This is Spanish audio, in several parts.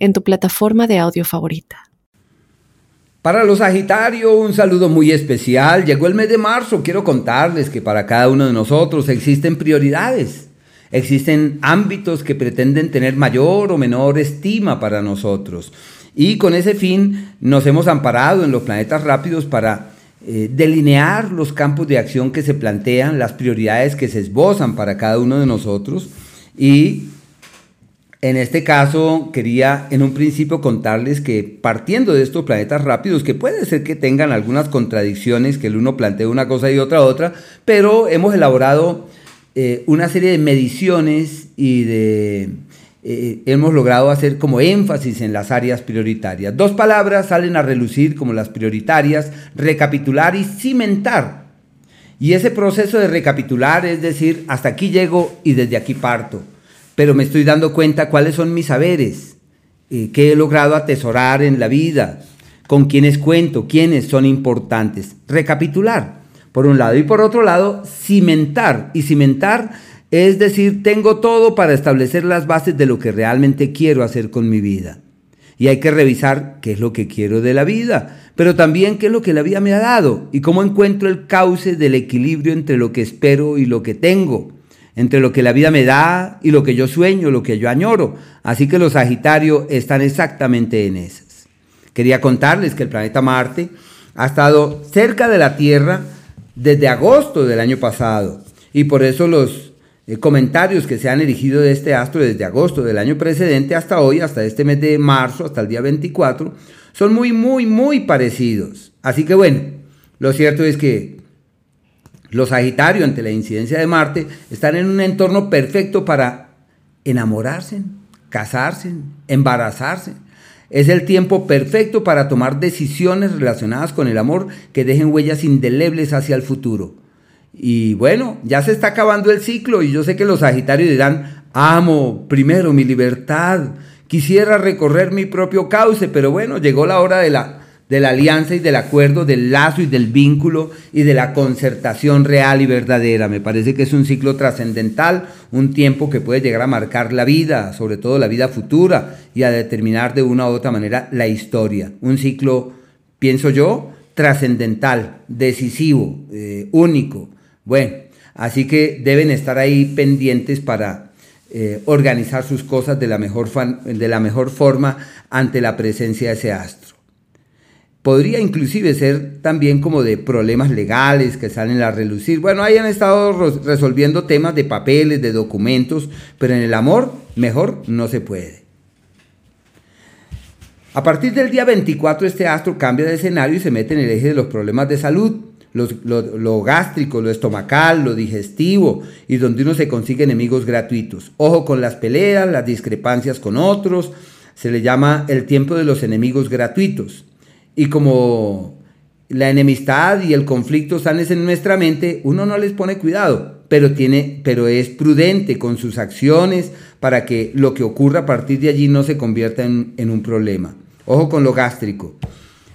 en tu plataforma de audio favorita. Para los Sagitarios, un saludo muy especial. Llegó el mes de marzo. Quiero contarles que para cada uno de nosotros existen prioridades. Existen ámbitos que pretenden tener mayor o menor estima para nosotros. Y con ese fin nos hemos amparado en los planetas rápidos para eh, delinear los campos de acción que se plantean, las prioridades que se esbozan para cada uno de nosotros y en este caso, quería en un principio contarles que partiendo de estos planetas rápidos, que puede ser que tengan algunas contradicciones, que el uno plantea una cosa y otra otra, pero hemos elaborado eh, una serie de mediciones y de... Eh, hemos logrado hacer como énfasis en las áreas prioritarias. Dos palabras salen a relucir como las prioritarias, recapitular y cimentar. Y ese proceso de recapitular es decir, hasta aquí llego y desde aquí parto pero me estoy dando cuenta cuáles son mis saberes, eh, qué he logrado atesorar en la vida, con quiénes cuento, quiénes son importantes. Recapitular, por un lado, y por otro lado, cimentar. Y cimentar es decir, tengo todo para establecer las bases de lo que realmente quiero hacer con mi vida. Y hay que revisar qué es lo que quiero de la vida, pero también qué es lo que la vida me ha dado y cómo encuentro el cauce del equilibrio entre lo que espero y lo que tengo entre lo que la vida me da y lo que yo sueño, lo que yo añoro. Así que los Sagitarios están exactamente en esas. Quería contarles que el planeta Marte ha estado cerca de la Tierra desde agosto del año pasado y por eso los eh, comentarios que se han erigido de este astro desde agosto del año precedente hasta hoy, hasta este mes de marzo, hasta el día 24, son muy, muy, muy parecidos. Así que bueno, lo cierto es que los Sagitarios, ante la incidencia de Marte, están en un entorno perfecto para enamorarse, casarse, embarazarse. Es el tiempo perfecto para tomar decisiones relacionadas con el amor que dejen huellas indelebles hacia el futuro. Y bueno, ya se está acabando el ciclo y yo sé que los Sagitarios dirán, amo primero mi libertad, quisiera recorrer mi propio cauce, pero bueno, llegó la hora de la de la alianza y del acuerdo, del lazo y del vínculo y de la concertación real y verdadera. Me parece que es un ciclo trascendental, un tiempo que puede llegar a marcar la vida, sobre todo la vida futura, y a determinar de una u otra manera la historia. Un ciclo, pienso yo, trascendental, decisivo, eh, único. Bueno, así que deben estar ahí pendientes para eh, organizar sus cosas de la, mejor de la mejor forma ante la presencia de ese astro. Podría inclusive ser también como de problemas legales que salen a relucir. Bueno, ahí han estado resolviendo temas de papeles, de documentos, pero en el amor mejor no se puede. A partir del día 24 este astro cambia de escenario y se mete en el eje de los problemas de salud, lo, gástrico, lo estomacal, lo digestivo y donde uno se consigue enemigos gratuitos. Ojo con las peleas, las discrepancias con otros, se le llama el tiempo de los enemigos gratuitos. Y como la enemistad y el conflicto están en nuestra mente, uno no les pone cuidado, pero, tiene, pero es prudente con sus acciones para que lo que ocurra a partir de allí no se convierta en, en un problema. Ojo con lo gástrico.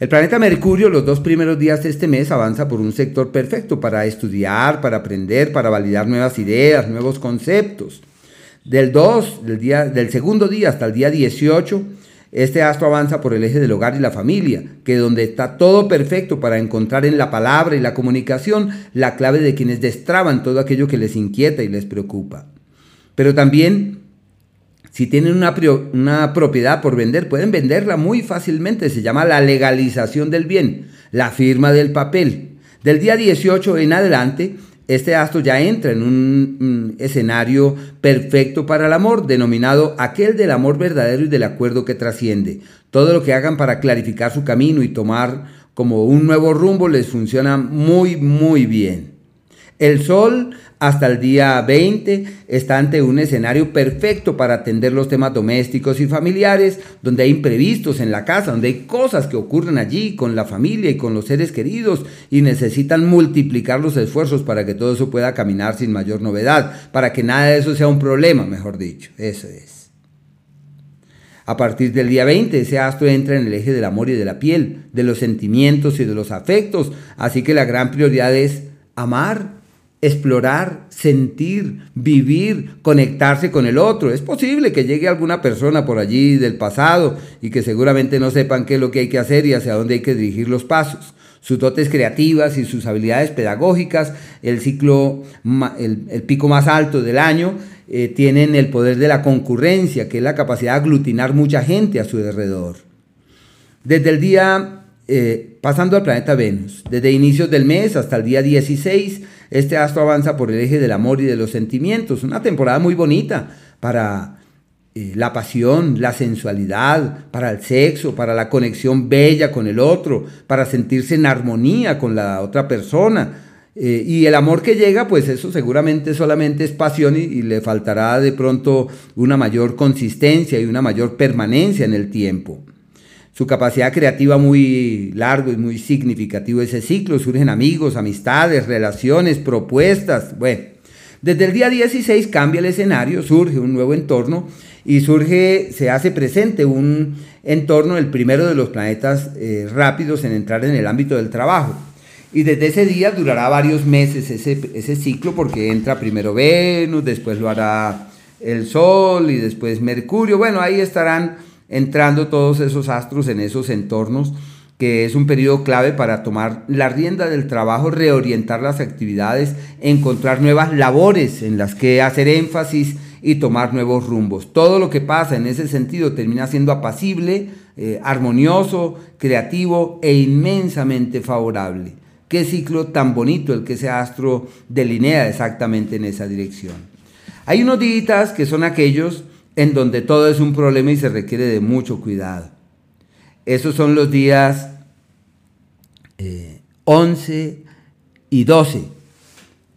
El planeta Mercurio los dos primeros días de este mes avanza por un sector perfecto para estudiar, para aprender, para validar nuevas ideas, nuevos conceptos. Del 2, del, día, del segundo día hasta el día 18, este astro avanza por el eje del hogar y la familia, que donde está todo perfecto para encontrar en la palabra y la comunicación la clave de quienes destraban todo aquello que les inquieta y les preocupa. Pero también, si tienen una, una propiedad por vender, pueden venderla muy fácilmente. Se llama la legalización del bien, la firma del papel. Del día 18 en adelante, este astro ya entra en un escenario perfecto para el amor, denominado aquel del amor verdadero y del acuerdo que trasciende. Todo lo que hagan para clarificar su camino y tomar como un nuevo rumbo les funciona muy, muy bien. El Sol hasta el día 20 está ante un escenario perfecto para atender los temas domésticos y familiares, donde hay imprevistos en la casa, donde hay cosas que ocurren allí con la familia y con los seres queridos y necesitan multiplicar los esfuerzos para que todo eso pueda caminar sin mayor novedad, para que nada de eso sea un problema, mejor dicho. Eso es. A partir del día 20, ese astro entra en el eje del amor y de la piel, de los sentimientos y de los afectos, así que la gran prioridad es amar, explorar, sentir, vivir, conectarse con el otro. Es posible que llegue alguna persona por allí del pasado y que seguramente no sepan qué es lo que hay que hacer y hacia dónde hay que dirigir los pasos. Sus dotes creativas y sus habilidades pedagógicas, el ciclo, el, pico más alto del año, eh, tienen el poder de la concurrencia, que es la capacidad de aglutinar mucha gente a su alrededor. Desde el día, eh, pasando al planeta Venus, desde inicios del mes hasta el día 16, este astro avanza por el eje del amor y de los sentimientos. Una temporada muy bonita para eh, la pasión, la sensualidad, para el sexo, para la conexión bella con el otro, para sentirse en armonía con la otra persona eh, y el amor que llega, pues eso seguramente solamente es pasión y, le faltará de pronto una mayor consistencia y una mayor permanencia en el tiempo. Su capacidad creativa muy largo y muy significativo ese ciclo. Surgen amigos, amistades, relaciones, propuestas. Bueno, desde el día 16 cambia el escenario, surge un nuevo entorno y surge, se hace presente un entorno, el primero de los planetas eh, rápidos en entrar en el ámbito del trabajo. Y desde ese día durará varios meses ese, ciclo porque entra primero Venus, después lo hará el Sol y después Mercurio. Bueno, ahí estarán entrando todos esos astros en esos entornos, que es un periodo clave para tomar la rienda del trabajo, reorientar las actividades, encontrar nuevas labores en las que hacer énfasis y tomar nuevos rumbos. Todo lo que pasa en ese sentido termina siendo apacible, eh, armonioso, creativo e inmensamente favorable. Qué ciclo tan bonito el que ese astro delinea exactamente en esa dirección. Hay unos días que son aquellos en donde todo es un problema y se requiere de mucho cuidado. Esos son los días 11 eh, y 12.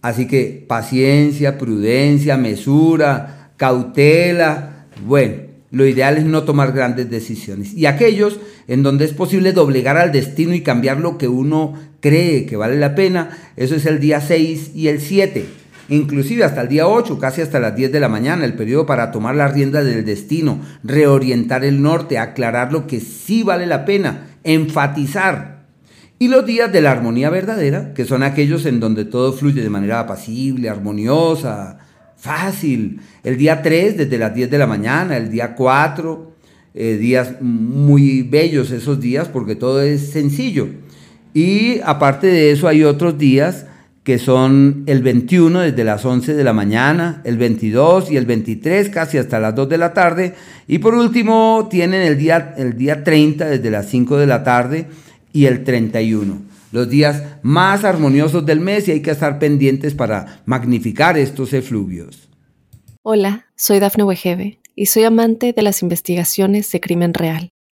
Así que paciencia, prudencia, mesura, cautela. Bueno, lo ideal es no tomar grandes decisiones. Y aquellos en donde es posible doblegar al destino y cambiar lo que uno cree que vale la pena, eso es el día 6 y el 7, inclusive hasta el día 8, casi hasta las 10 de la mañana, el periodo para tomar la rienda del destino, reorientar el norte, aclarar lo que sí vale la pena, enfatizar. Y los días de la armonía verdadera, que son aquellos en donde todo fluye de manera apacible, armoniosa, fácil. El día 3 desde las 10 de la mañana, el día 4 eh, días muy bellos esos días porque todo es sencillo. Y aparte de eso hay otros días que son el 21 desde las 11 de la mañana, el 22 y el 23 casi hasta las 2 de la tarde. Y por último tienen el día, el día 30 desde las 5 de la tarde y el 31. Los días más armoniosos del mes y hay que estar pendientes para magnificar estos efluvios. Hola, soy Dafne Wegebe y soy amante de las investigaciones de crimen real.